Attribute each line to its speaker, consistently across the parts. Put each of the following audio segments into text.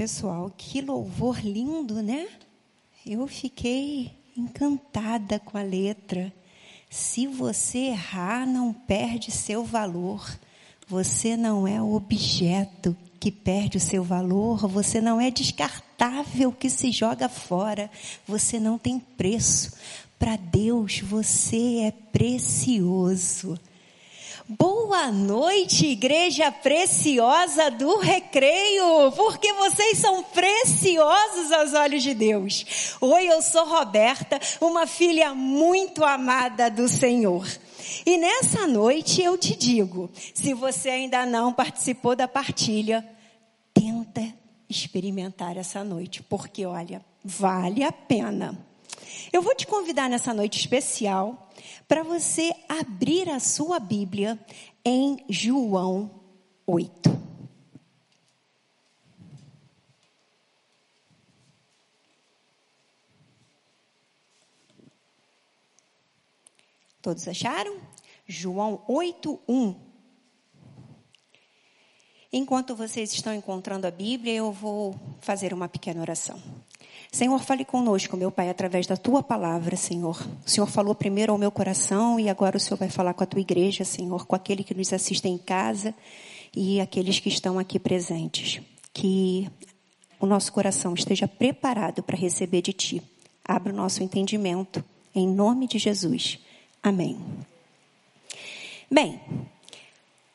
Speaker 1: Pessoal, que louvor lindo, né? Eu fiquei encantada com a letra. Se você errar, não perde seu valor. Você não é objeto que perde o seu valor, você não é descartável que se joga fora, você não tem preço. Para Deus você é precioso. Boa noite, igreja preciosa do recreio, porque vocês são preciosos aos olhos de Deus. Oi, eu sou Roberta, uma filha muito amada do Senhor. E nessa noite eu te digo, se você ainda não participou da partilha, tenta experimentar essa noite, porque olha, vale a pena. Eu vou te convidar nessa noite especial para você abrir a sua Bíblia em João 8. Todos acharam? João 8, 1. Enquanto vocês estão encontrando a Bíblia, eu vou fazer uma pequena oração. Senhor, fale conosco, meu Pai, através da tua palavra, Senhor. O Senhor falou primeiro ao meu coração e agora o Senhor vai falar com a tua igreja, Senhor, com aquele que nos assiste em casa e aqueles que estão aqui presentes. Que o nosso coração esteja preparado para receber de ti. Abra o nosso entendimento, em nome de Jesus. Amém. Bem,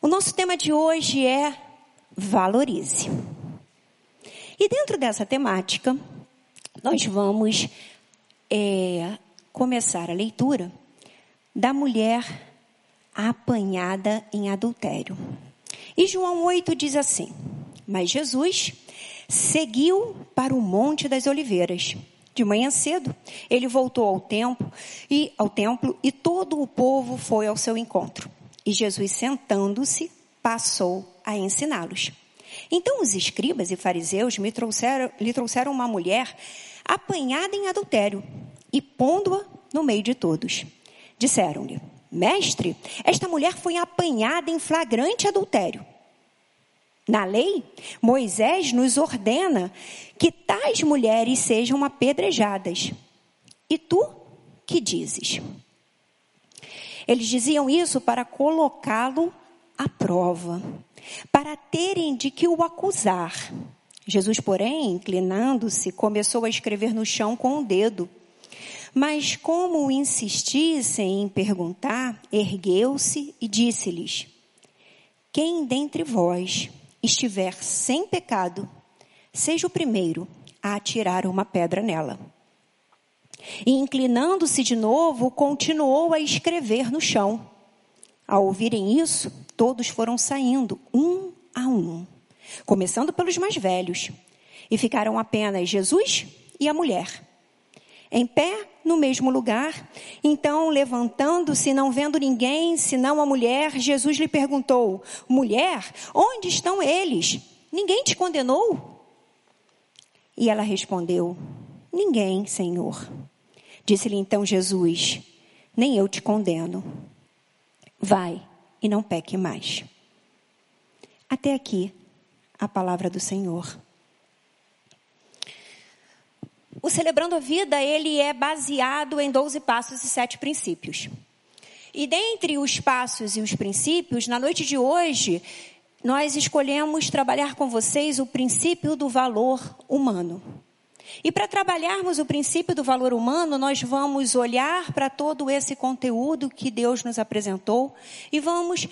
Speaker 1: o nosso tema de hoje é valorize. E dentro dessa temática, nós vamos é, começar a leitura da mulher apanhada em adultério. E João 8 diz assim: Mas Jesus seguiu para o Monte das Oliveiras. De manhã cedo, ele voltou ao templo e ao templo e todo o povo foi ao seu encontro. E Jesus, sentando-se, passou a ensiná-los. Então os escribas e fariseus me trouxeram, lhe trouxeram uma mulher apanhada em adultério e pondo-a no meio de todos. Disseram-lhe: Mestre, esta mulher foi apanhada em flagrante adultério. Na lei, Moisés nos ordena que tais mulheres sejam apedrejadas. E tu que dizes? Eles diziam isso para colocá-lo à prova, para terem de que o acusar. Jesus, porém, inclinando-se, começou a escrever no chão com o dedo. Mas como insistissem em perguntar, ergueu-se e disse-lhes: Quem dentre vós estiver sem pecado, seja o primeiro a atirar uma pedra nela. E inclinando-se de novo, continuou a escrever no chão. Ao ouvirem isso, todos foram saindo, um a um, começando pelos mais velhos, e ficaram apenas Jesus e a mulher. Em pé, no mesmo lugar, então, levantando-se, não vendo ninguém, senão a mulher, Jesus lhe perguntou: Mulher, onde estão eles? Ninguém te condenou? E ela respondeu: Ninguém, Senhor. Disse-lhe então Jesus: Nem eu te condeno. Vai e não peque mais. Até aqui a palavra do Senhor. O Celebrando a Vida, ele é baseado em 12 passos e sete princípios. E dentre os passos e os princípios, na noite de hoje, nós escolhemos trabalhar com vocês o princípio do valor humano. E para trabalharmos o princípio do valor humano, nós vamos olhar para todo esse conteúdo que Deus nos apresentou e vamos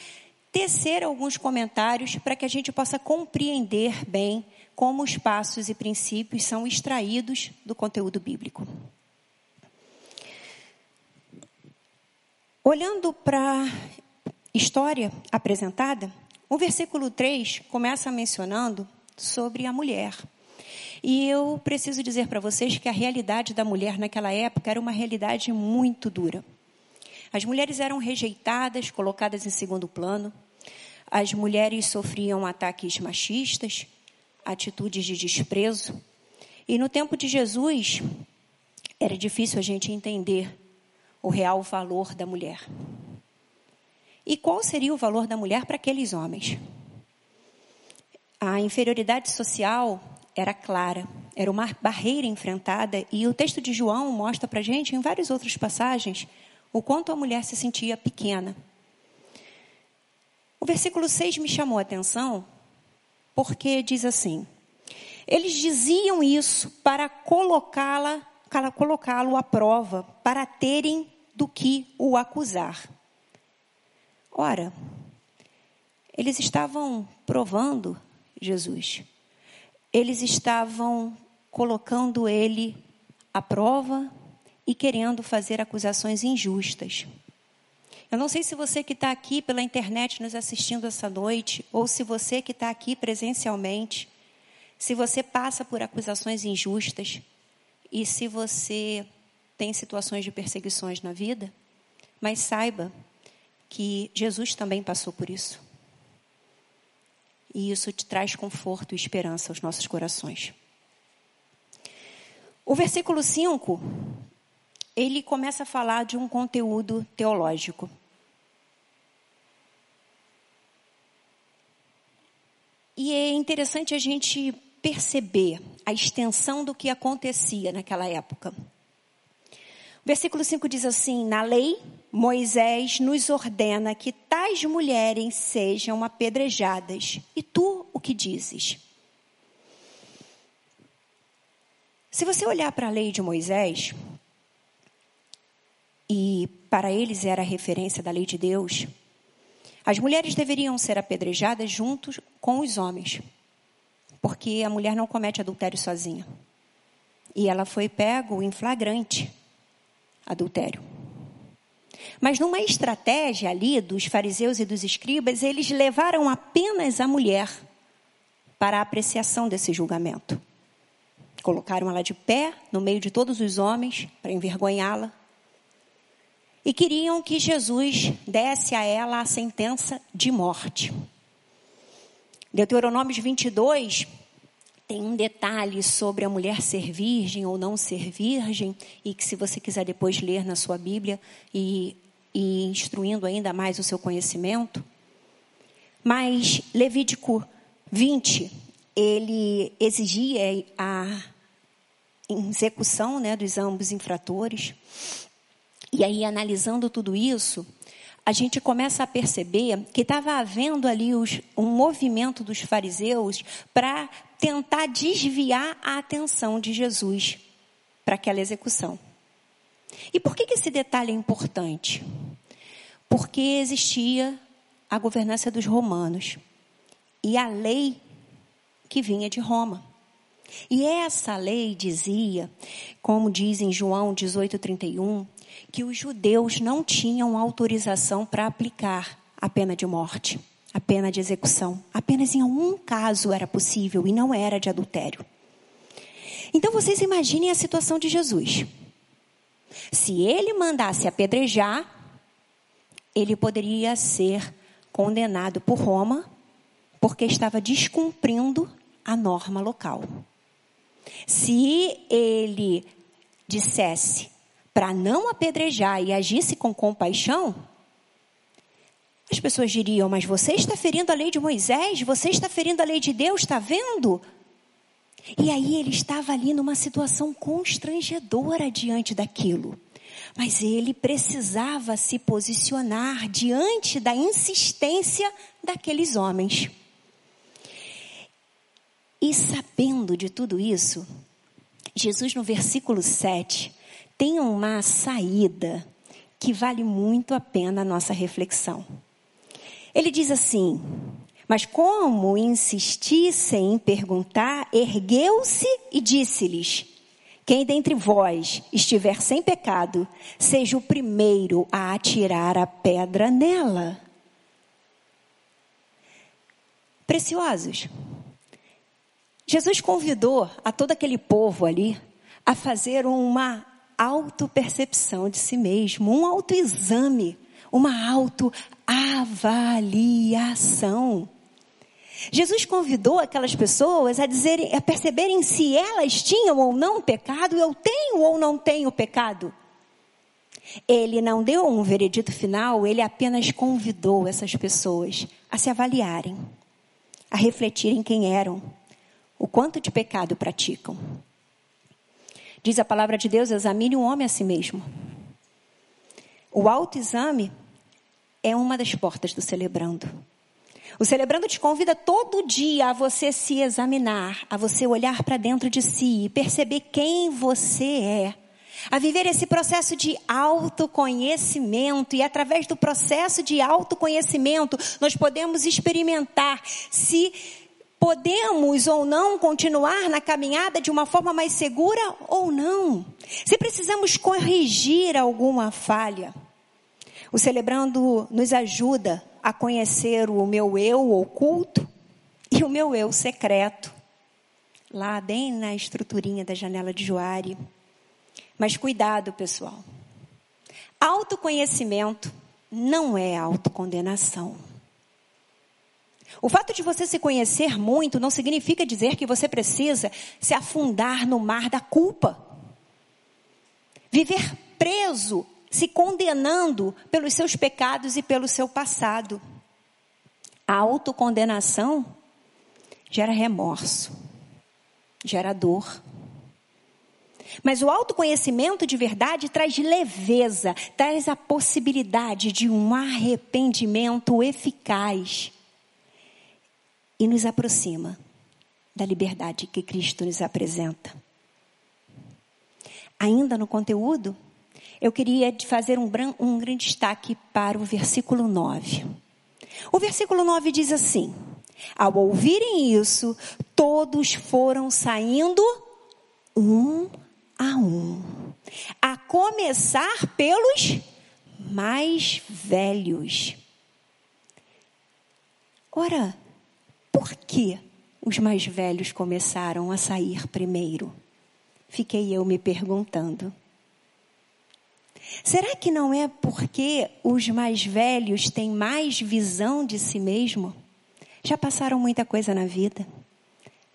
Speaker 1: tecer alguns comentários para que a gente possa compreender bem como os passos e princípios são extraídos do conteúdo bíblico. Olhando para a história apresentada, o versículo 3 começa mencionando sobre a mulher. E eu preciso dizer para vocês que a realidade da mulher naquela época era uma realidade muito dura. As mulheres eram rejeitadas, colocadas em segundo plano. As mulheres sofriam ataques machistas, atitudes de desprezo. E no tempo de Jesus, era difícil a gente entender o real valor da mulher. E qual seria o valor da mulher para aqueles homens? A inferioridade social era clara, era uma barreira enfrentada, e o texto de João mostra para gente, em várias outras passagens, o quanto a mulher se sentia pequena. O versículo 6 me chamou a atenção, porque diz assim: Eles diziam isso para colocá-la, colocá-lo à prova, para terem do que o acusar. Ora, eles estavam provando Jesus. Eles estavam colocando ele à prova e querendo fazer acusações injustas. Eu não sei se você que está aqui pela internet nos assistindo essa noite, ou se você que está aqui presencialmente, se você passa por acusações injustas e se você tem situações de perseguições na vida, mas saiba que Jesus também passou por isso. E isso te traz conforto e esperança aos nossos corações. O versículo 5, ele começa a falar de um conteúdo teológico. E é interessante a gente perceber a extensão do que acontecia naquela época. Versículo 5 diz assim: Na lei, Moisés nos ordena que tais mulheres sejam apedrejadas. E tu o que dizes? Se você olhar para a lei de Moisés, e para eles era a referência da lei de Deus, as mulheres deveriam ser apedrejadas juntos com os homens, porque a mulher não comete adultério sozinha. E ela foi pego em flagrante adultério. Mas numa estratégia ali dos fariseus e dos escribas, eles levaram apenas a mulher para a apreciação desse julgamento. Colocaram ela de pé no meio de todos os homens para envergonhá-la. E queriam que Jesus desse a ela a sentença de morte. Deuteronômio 22 tem um detalhe sobre a mulher ser virgem ou não ser virgem, e que se você quiser depois ler na sua Bíblia e, e instruindo ainda mais o seu conhecimento. Mas Levítico 20, ele exigia a execução né, dos ambos infratores. E aí, analisando tudo isso, a gente começa a perceber que estava havendo ali os, um movimento dos fariseus para tentar desviar a atenção de Jesus para aquela execução. E por que, que esse detalhe é importante? Porque existia a governança dos romanos e a lei que vinha de Roma. E essa lei dizia, como diz em João 18:31, que os judeus não tinham autorização para aplicar a pena de morte, a pena de execução. Apenas em um caso era possível e não era de adultério. Então vocês imaginem a situação de Jesus. Se ele mandasse apedrejar, ele poderia ser condenado por Roma, porque estava descumprindo a norma local. Se ele dissesse para não apedrejar e agisse com compaixão, as pessoas diriam: Mas você está ferindo a lei de Moisés, você está ferindo a lei de Deus, está vendo? E aí ele estava ali numa situação constrangedora diante daquilo. Mas ele precisava se posicionar diante da insistência daqueles homens. E sabendo de tudo isso, Jesus, no versículo 7, tem uma saída que vale muito a pena a nossa reflexão. Ele diz assim: Mas como insistissem em perguntar, ergueu-se e disse-lhes: Quem dentre vós estiver sem pecado, seja o primeiro a atirar a pedra nela. Preciosos. Jesus convidou a todo aquele povo ali a fazer uma autopercepção de si mesmo, um autoexame, uma autoavaliação. Jesus convidou aquelas pessoas a dizerem, a perceberem se elas tinham ou não pecado, eu tenho ou não tenho pecado. Ele não deu um veredito final, ele apenas convidou essas pessoas a se avaliarem, a refletirem quem eram, o quanto de pecado praticam. Diz a palavra de Deus: examine o homem a si mesmo. O autoexame é uma das portas do celebrando. O celebrando te convida todo dia a você se examinar, a você olhar para dentro de si e perceber quem você é. A viver esse processo de autoconhecimento, e através do processo de autoconhecimento, nós podemos experimentar se podemos ou não continuar na caminhada de uma forma mais segura ou não. Se precisamos corrigir alguma falha. O celebrando nos ajuda a conhecer o meu eu oculto e o meu eu secreto, lá bem na estruturinha da janela de Joari. Mas cuidado, pessoal. Autoconhecimento não é autocondenação. O fato de você se conhecer muito não significa dizer que você precisa se afundar no mar da culpa. Viver preso, se condenando pelos seus pecados e pelo seu passado. A autocondenação gera remorso, gera dor. Mas o autoconhecimento de verdade traz leveza, traz a possibilidade de um arrependimento eficaz e nos aproxima da liberdade que Cristo nos apresenta. Ainda no conteúdo, eu queria fazer um, um grande destaque para o versículo 9. O versículo 9 diz assim: Ao ouvirem isso, todos foram saindo um a um, a começar pelos mais velhos. Ora, por que os mais velhos começaram a sair primeiro? Fiquei eu me perguntando. Será que não é porque os mais velhos têm mais visão de si mesmo? Já passaram muita coisa na vida.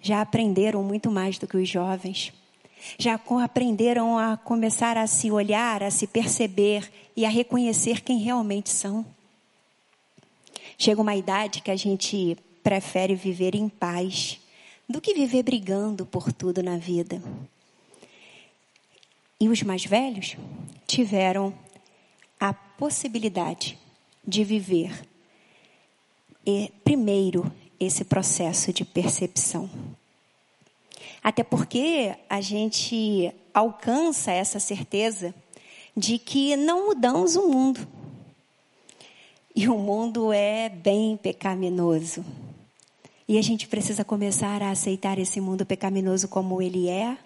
Speaker 1: Já aprenderam muito mais do que os jovens. Já aprenderam a começar a se olhar, a se perceber e a reconhecer quem realmente são. Chega uma idade que a gente prefere viver em paz do que viver brigando por tudo na vida. E os mais velhos tiveram a possibilidade de viver primeiro esse processo de percepção. Até porque a gente alcança essa certeza de que não mudamos o mundo. E o mundo é bem pecaminoso. E a gente precisa começar a aceitar esse mundo pecaminoso como ele é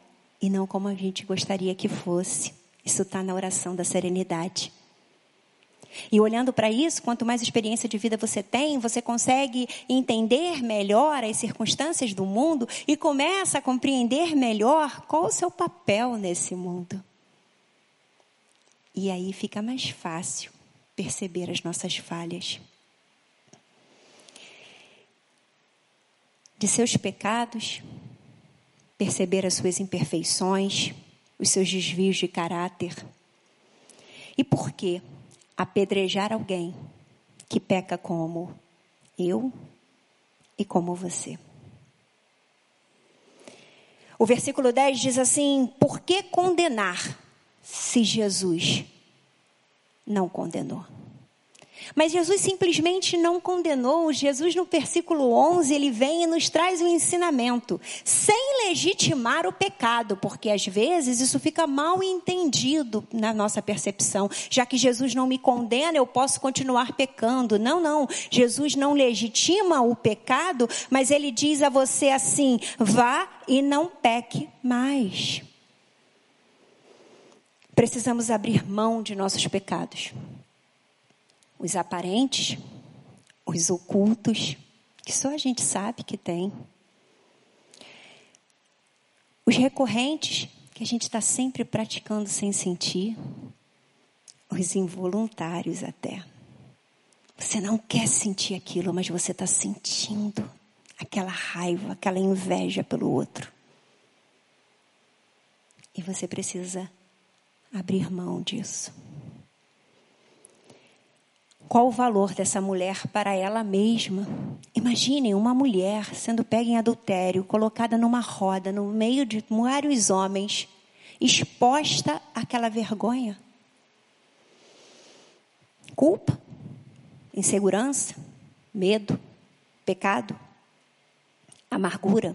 Speaker 1: e não como a gente gostaria que fosse. Isso está na oração da serenidade. E olhando para isso, quanto mais experiência de vida você tem, você consegue entender melhor as circunstâncias do mundo e começa a compreender melhor qual o seu papel nesse mundo. E aí fica mais fácil perceber as nossas falhas. de seus pecados, perceber as suas imperfeições, os seus desvios de caráter. E por que apedrejar alguém que peca como eu e como você? O versículo 10 diz assim: Por que condenar se Jesus não condenou? Mas Jesus simplesmente não condenou. Jesus, no versículo 11, ele vem e nos traz um ensinamento, sem legitimar o pecado, porque às vezes isso fica mal entendido na nossa percepção. Já que Jesus não me condena, eu posso continuar pecando. Não, não. Jesus não legitima o pecado, mas ele diz a você assim: vá e não peque mais. Precisamos abrir mão de nossos pecados os aparentes, os ocultos, que só a gente sabe que tem. Os recorrentes, que a gente está sempre praticando sem sentir. Os involuntários até. Você não quer sentir aquilo, mas você está sentindo aquela raiva, aquela inveja pelo outro. E você precisa abrir mão disso. Qual o valor dessa mulher para ela mesma. Imaginem uma mulher sendo pega em adultério, colocada numa roda no meio de vários homens, exposta àquela vergonha. Culpa, insegurança, medo, pecado, amargura.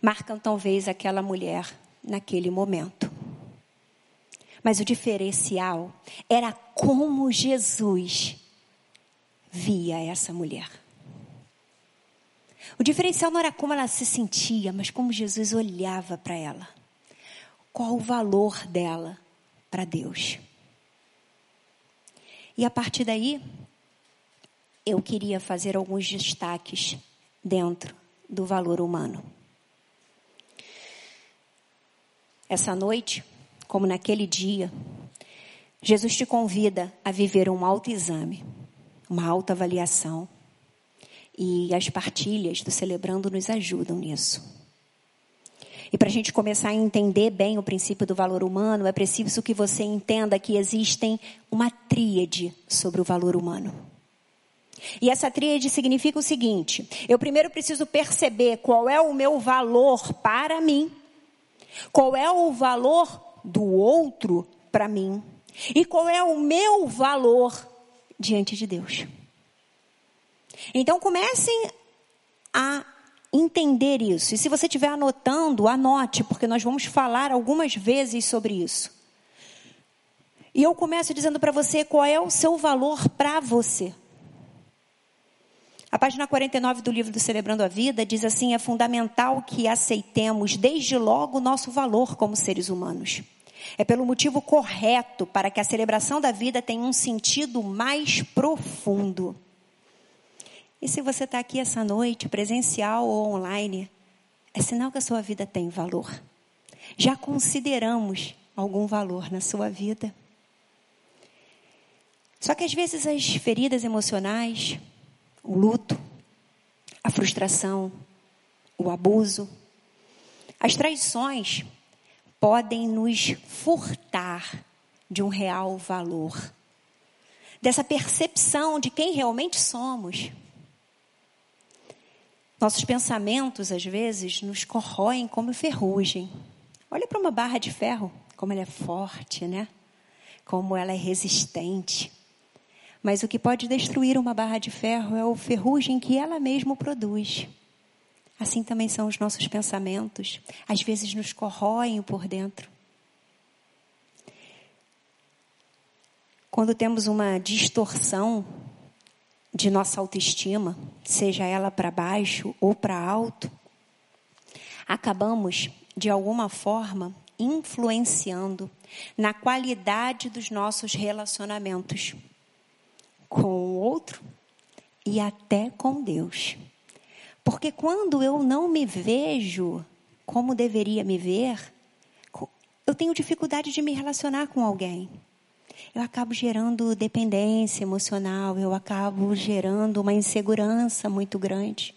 Speaker 1: Marcam talvez aquela mulher naquele momento. Mas o diferencial era como Jesus via essa mulher. O diferencial não era como ela se sentia, mas como Jesus olhava para ela. Qual o valor dela para Deus. E a partir daí, eu queria fazer alguns destaques dentro do valor humano. Essa noite, como naquele dia, Jesus te convida a viver um autoexame, uma autoavaliação. E as partilhas do Celebrando nos ajudam nisso. E para a gente começar a entender bem o princípio do valor humano, é preciso que você entenda que existem uma tríade sobre o valor humano. E essa tríade significa o seguinte: eu primeiro preciso perceber qual é o meu valor para mim, qual é o valor do outro para mim e qual é o meu valor diante de Deus. Então comecem a entender isso. E se você estiver anotando, anote, porque nós vamos falar algumas vezes sobre isso. E eu começo dizendo para você qual é o seu valor para você. A página 49 do livro do Celebrando a Vida diz assim: é fundamental que aceitemos desde logo o nosso valor como seres humanos. É pelo motivo correto para que a celebração da vida tenha um sentido mais profundo. E se você está aqui essa noite, presencial ou online, é sinal que a sua vida tem valor. Já consideramos algum valor na sua vida. Só que às vezes as feridas emocionais, o luto, a frustração, o abuso, as traições, podem nos furtar de um real valor, dessa percepção de quem realmente somos. Nossos pensamentos, às vezes, nos corroem como ferrugem. Olha para uma barra de ferro, como ela é forte, né? Como ela é resistente. Mas o que pode destruir uma barra de ferro é o ferrugem que ela mesma produz. Assim também são os nossos pensamentos. Às vezes nos corroem por dentro. Quando temos uma distorção de nossa autoestima, seja ela para baixo ou para alto, acabamos, de alguma forma, influenciando na qualidade dos nossos relacionamentos com o outro e até com Deus. Porque quando eu não me vejo como deveria me ver, eu tenho dificuldade de me relacionar com alguém. Eu acabo gerando dependência emocional, eu acabo gerando uma insegurança muito grande.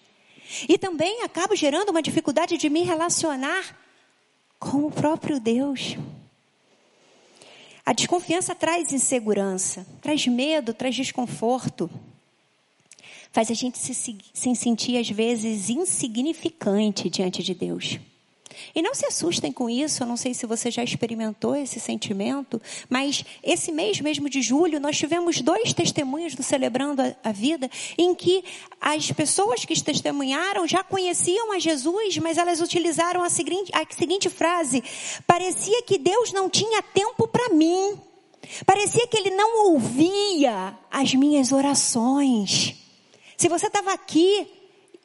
Speaker 1: E também acabo gerando uma dificuldade de me relacionar com o próprio Deus. A desconfiança traz insegurança, traz medo, traz desconforto faz a gente se, se sentir, às vezes, insignificante diante de Deus. E não se assustem com isso, eu não sei se você já experimentou esse sentimento, mas esse mês mesmo de julho nós tivemos dois testemunhos do Celebrando a, Vida, em que as pessoas que testemunharam já conheciam a Jesus, mas elas utilizaram a seguinte, a seguinte frase: parecia que Deus não tinha tempo para mim, parecia que Ele não ouvia as minhas orações. Se você estava aqui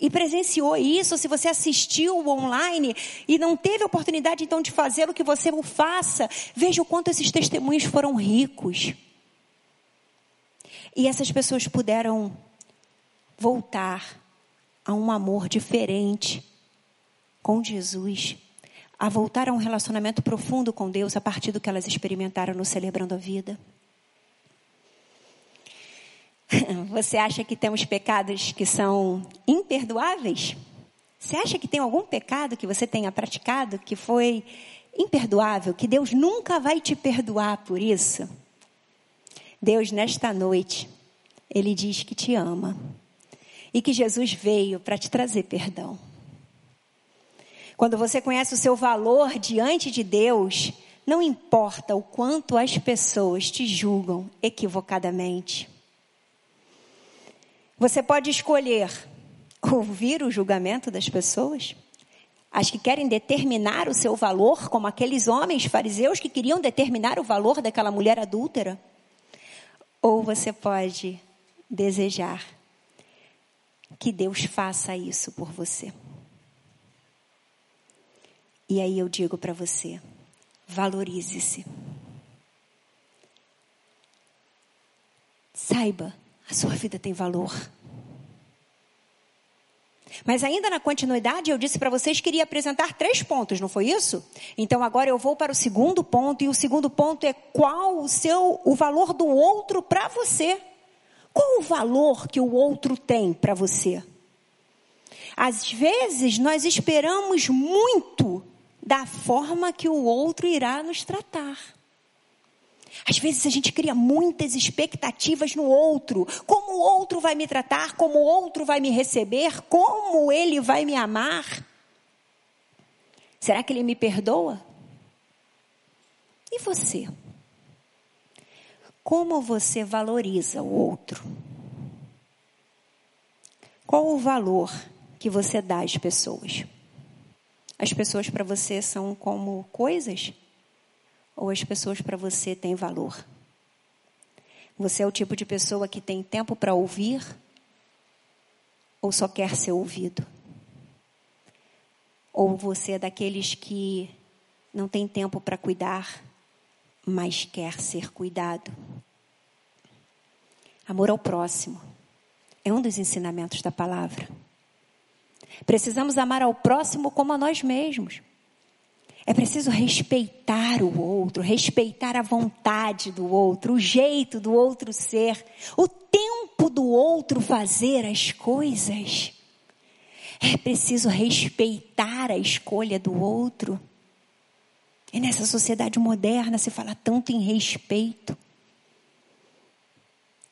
Speaker 1: e presenciou isso, se você assistiu online e não teve oportunidade então de fazer o que você o faça, veja o quanto esses testemunhos foram ricos. E essas pessoas puderam voltar a um amor diferente com Jesus, a voltar a um relacionamento profundo com Deus a partir do que elas experimentaram no Celebrando a Vida. Você acha que temos pecados que são imperdoáveis? Você acha que tem algum pecado que você tenha praticado que foi imperdoável, que Deus nunca vai te perdoar por isso? Deus, nesta noite, Ele diz que te ama e que Jesus veio para te trazer perdão. Quando você conhece o seu valor diante de Deus, não importa o quanto as pessoas te julgam equivocadamente. Você pode escolher ouvir o julgamento das pessoas, as que querem determinar o seu valor, como aqueles homens fariseus que queriam determinar o valor daquela mulher adúltera, ou você pode desejar que Deus faça isso por você. E aí eu digo para você, valorize-se. Saiba, a sua vida tem valor. Mas ainda na continuidade, eu disse para vocês que iria apresentar três pontos, não foi isso? Então agora eu vou para o segundo ponto, e o segundo ponto é qual o seu o valor do outro para você. Qual o valor que o outro tem para você? Às vezes nós esperamos muito da forma que o outro irá nos tratar. Às vezes a gente cria muitas expectativas no outro. Como o outro vai me tratar, como o outro vai me receber, como ele vai me amar. Será que ele me perdoa? E você? Como você valoriza o outro? Qual o valor que você dá às pessoas? As pessoas para você são como coisas? Ou as pessoas para você têm valor? Você é o tipo de pessoa que tem tempo para ouvir? Ou só quer ser ouvido? Ou você é daqueles que não tem tempo para cuidar, mas quer ser cuidado? Amor ao próximo é um dos ensinamentos da palavra. Precisamos amar ao próximo como a nós mesmos. É preciso respeitar o outro, respeitar a vontade do outro, o jeito do outro ser, o tempo do outro fazer as coisas. É preciso respeitar a escolha do outro. E nessa sociedade moderna se fala tanto em respeito.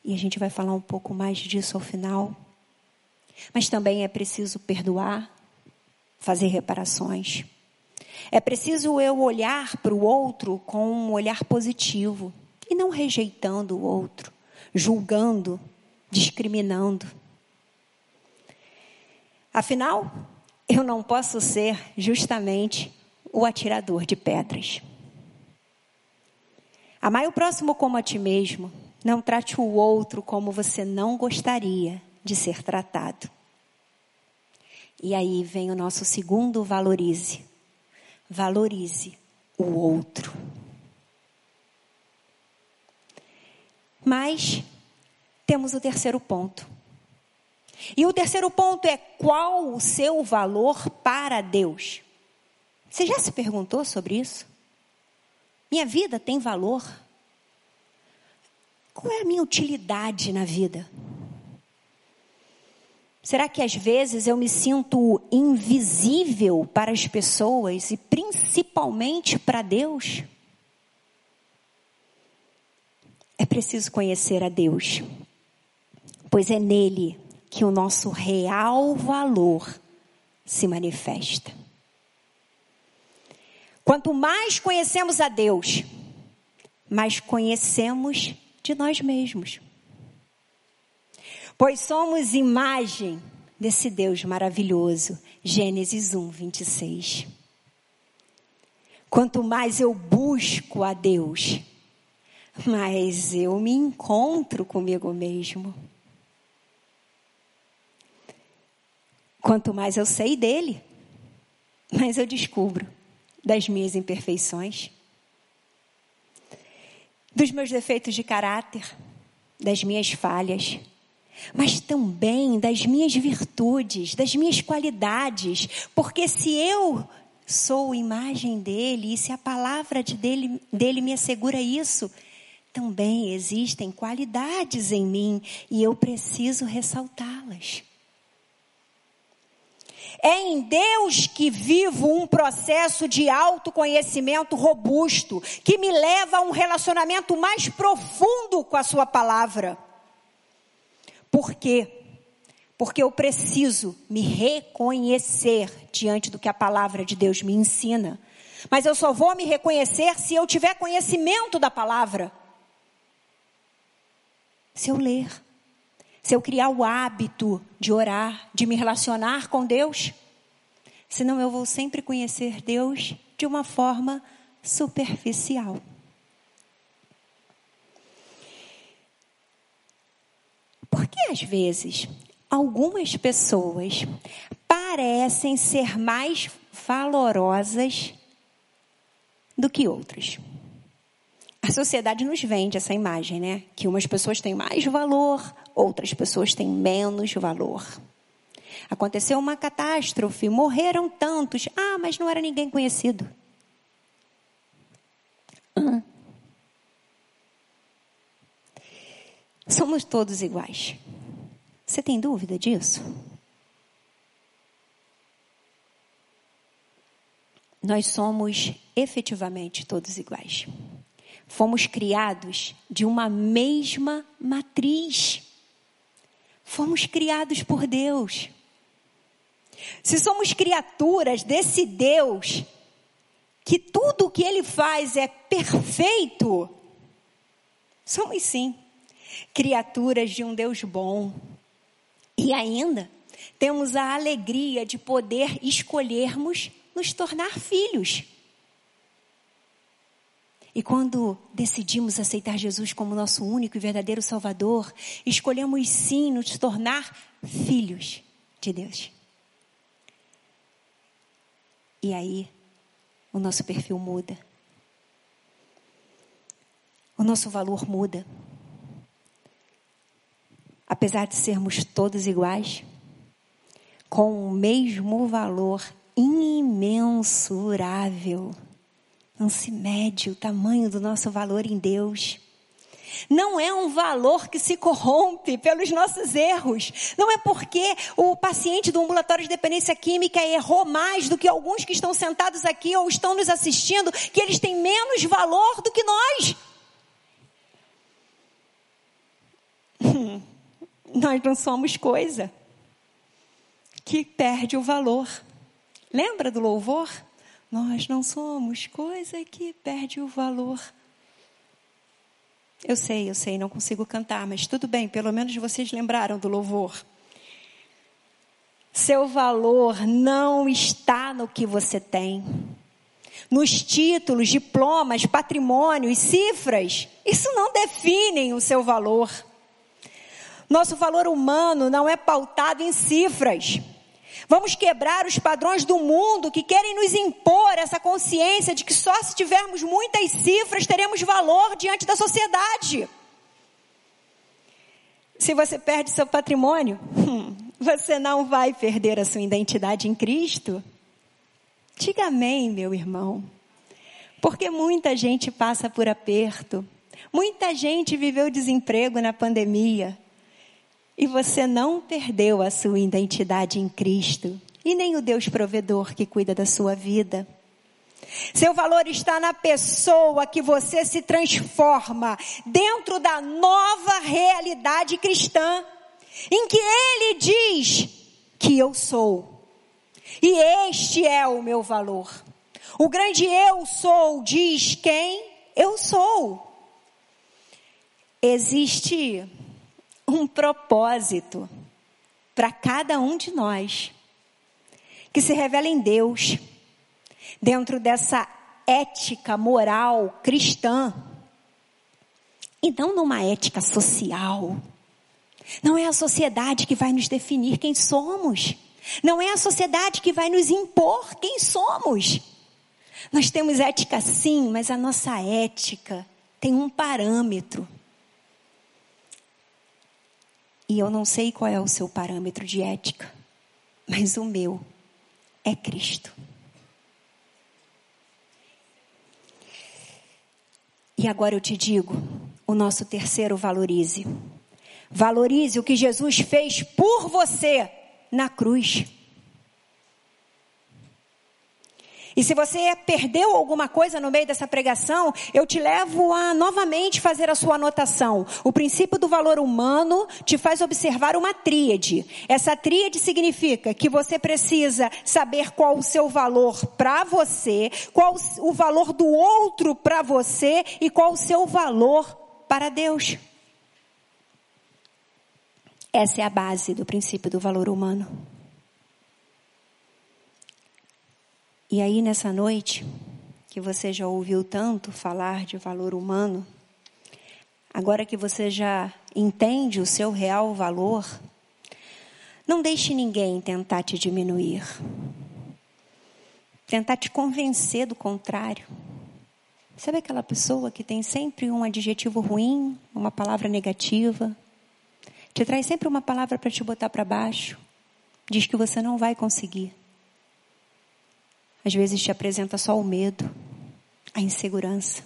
Speaker 1: E a gente vai falar um pouco mais disso ao final. Mas também é preciso perdoar, fazer reparações. É preciso eu olhar para o outro com um olhar positivo e não rejeitando o outro, julgando, discriminando. Afinal, eu não posso ser justamente o atirador de pedras. Amai o próximo como a ti mesmo. Não trate o outro como você não gostaria de ser tratado. E aí vem o nosso segundo valorize. Valorize o outro. Mas temos o terceiro ponto. E o terceiro ponto é qual o seu valor para Deus? Você já se perguntou sobre isso? Minha vida tem valor? Qual é a minha utilidade na vida? Será que às vezes eu me sinto invisível para as pessoas e principalmente para Deus? É preciso conhecer a Deus, pois é nele que o nosso real valor se manifesta. Quanto mais conhecemos a Deus, mais conhecemos de nós mesmos pois somos imagem desse Deus maravilhoso. Gênesis 1, 26. Quanto mais eu busco a Deus, mais eu me encontro comigo mesmo. Quanto mais eu sei dele, mais eu descubro das minhas imperfeições, dos meus defeitos de caráter, das minhas falhas mas também das minhas virtudes, das minhas qualidades, porque se eu sou imagem dele e se a palavra de dele, dele me assegura isso, também existem qualidades em mim e eu preciso ressaltá-las. É em Deus que vivo um processo de autoconhecimento robusto, que me leva a um relacionamento mais profundo com a Sua palavra. Por quê? Porque eu preciso me reconhecer diante do que a palavra de Deus me ensina. Mas eu só vou me reconhecer se eu tiver conhecimento da palavra. Se eu ler se eu criar o hábito de orar, de me relacionar com Deus, senão eu vou sempre conhecer Deus de uma forma superficial. Porque às vezes algumas pessoas parecem ser mais valorosas do que outras. A sociedade nos vende essa imagem, né? Que umas pessoas têm mais valor, outras pessoas têm menos valor. Aconteceu uma catástrofe, morreram tantos. Ah, mas não era ninguém conhecido. Somos todos iguais. Você tem dúvida disso? Nós somos efetivamente todos iguais. Fomos criados de uma mesma matriz. Fomos criados por Deus. Se somos criaturas desse Deus, que tudo o que ele faz é perfeito, somos sim criaturas de um Deus bom. E ainda temos a alegria de poder escolhermos nos tornar filhos. E quando decidimos aceitar Jesus como nosso único e verdadeiro Salvador, escolhemos sim nos tornar filhos de Deus. E aí, o nosso perfil muda. O nosso valor muda. Apesar de sermos todos iguais, com o mesmo valor imensurável não se mede o tamanho do nosso valor em Deus. Não é um valor que se corrompe pelos nossos erros. Não é porque o paciente do ambulatório de dependência química errou mais do que alguns que estão sentados aqui ou estão nos assistindo, que eles têm menos valor do que nós. nós não somos coisa que perde o valor. Lembra do louvor? Nós não somos coisa que perde o valor. Eu sei, eu sei, não consigo cantar, mas tudo bem, pelo menos vocês lembraram do louvor. Seu valor não está no que você tem, nos títulos, diplomas, patrimônios, cifras. Isso não definem o seu valor. Nosso valor humano não é pautado em cifras. Vamos quebrar os padrões do mundo que querem nos impor essa consciência de que só se tivermos muitas cifras teremos valor diante da sociedade. Se você perde seu patrimônio, hum, você não vai perder a sua identidade em Cristo? Diga amém, meu irmão. Porque muita gente passa por aperto, muita gente viveu desemprego na pandemia, e você não perdeu a sua identidade em Cristo e nem o Deus provedor que cuida da sua vida. Seu valor está na pessoa que você se transforma dentro da nova realidade cristã, em que Ele diz que eu sou. E este é o meu valor. O grande eu sou diz quem eu sou. Existe um propósito para cada um de nós, que se revela em Deus, dentro dessa ética moral cristã, e não numa ética social. Não é a sociedade que vai nos definir quem somos. Não é a sociedade que vai nos impor quem somos. Nós temos ética sim, mas a nossa ética tem um parâmetro. E eu não sei qual é o seu parâmetro de ética, mas o meu é Cristo. E agora eu te digo, o nosso terceiro valorize. Valorize o que Jesus fez por você na cruz. E se você perdeu alguma coisa no meio dessa pregação, eu te levo a novamente fazer a sua anotação. O princípio do valor humano te faz observar uma tríade. Essa tríade significa que você precisa saber qual o seu valor para você, qual o valor do outro para você e qual o seu valor para Deus. Essa é a base do princípio do valor humano. E aí, nessa noite, que você já ouviu tanto falar de valor humano, agora que você já entende o seu real valor, não deixe ninguém tentar te diminuir, tentar te convencer do contrário. Sabe aquela pessoa que tem sempre um adjetivo ruim, uma palavra negativa? Te traz sempre uma palavra para te botar para baixo. Diz que você não vai conseguir. Às vezes te apresenta só o medo, a insegurança.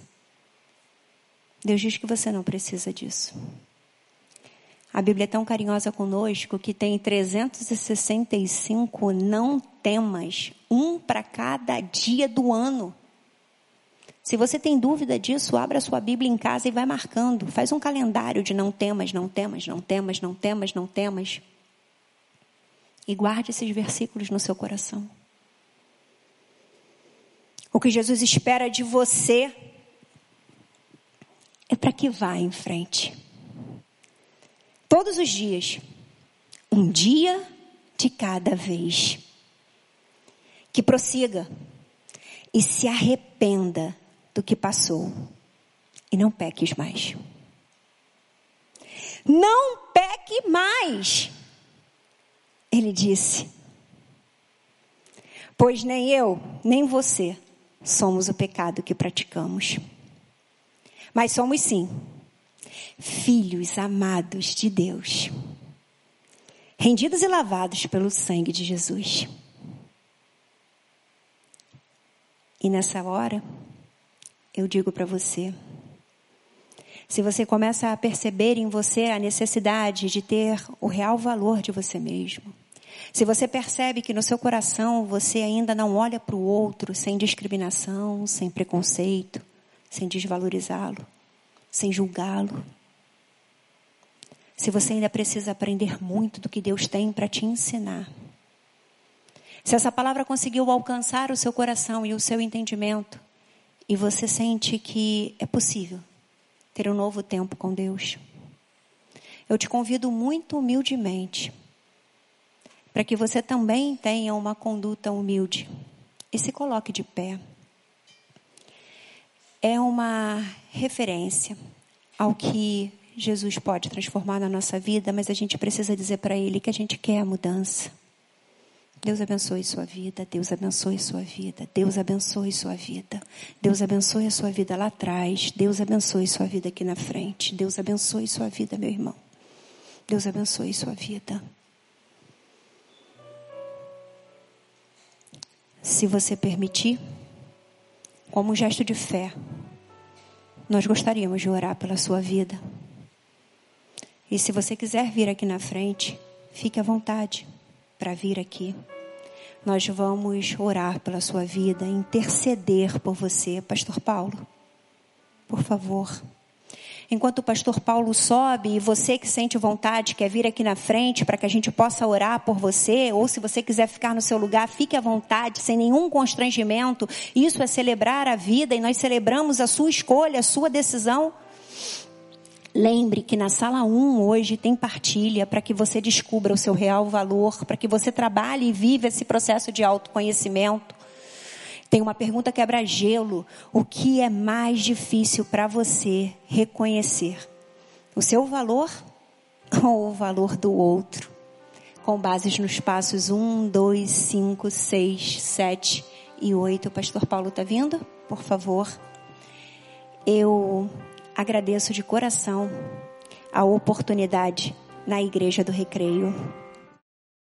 Speaker 1: Deus diz que você não precisa disso. A Bíblia é tão carinhosa conosco que tem 365 não temas, um para cada dia do ano. Se você tem dúvida disso, abra sua Bíblia em casa e vai marcando. Faz um calendário de não temas, não temas, não temas, não temas, não temas. E guarde esses versículos no seu coração. O que Jesus espera de você é para que vá em frente. Todos os dias. Um dia de cada vez. Que prossiga e se arrependa do que passou e não peques mais. Não peque mais, ele disse. Pois nem eu, nem você somos o pecado que praticamos. Mas somos sim filhos amados de Deus, rendidos e lavados pelo sangue de Jesus. E nessa hora, eu digo para você. Se você começa a perceber em você a necessidade de ter o real valor de você mesmo, se você percebe que no seu coração você ainda não olha para o outro sem discriminação, sem preconceito, sem desvalorizá-lo, sem julgá-lo, se você ainda precisa aprender muito do que Deus tem para te ensinar, se essa palavra conseguiu alcançar o seu coração e o seu entendimento, e você sente que é possível ter um novo tempo com Deus, eu te convido muito humildemente para que você também tenha uma conduta humilde e se coloque de pé. É uma referência ao que Jesus pode transformar na nossa vida, mas a gente precisa dizer para Ele que a gente quer a mudança. Deus abençoe sua vida, Deus abençoe sua vida, Deus abençoe sua vida, Deus abençoe a sua vida lá atrás, Deus abençoe sua vida aqui na frente, Deus abençoe sua vida, meu irmão, Deus abençoe sua vida. Se você permitir, como um gesto de fé, nós gostaríamos de orar pela sua vida. E se você quiser vir aqui na frente, fique à vontade para vir aqui. Nós vamos orar pela sua vida, interceder por você, Pastor Paulo. Por favor. Enquanto o pastor Paulo sobe e você que sente vontade quer vir aqui na frente para que a gente possa orar por você, ou se você quiser ficar no seu lugar, fique à vontade, sem nenhum constrangimento. Isso é celebrar a vida e nós celebramos a sua escolha, a sua decisão. Lembre que na sala 1 hoje tem partilha para que você descubra o seu real valor, para que você trabalhe e viva esse processo de autoconhecimento. Tem uma pergunta quebra-gelo. O que é mais difícil para você reconhecer? O seu valor ou o valor do outro? Com bases nos passos 1, 2, 5, 6, 7 e 8. O pastor Paulo está vindo? Por favor. Eu Agradeço de coração a oportunidade na Igreja do Recreio.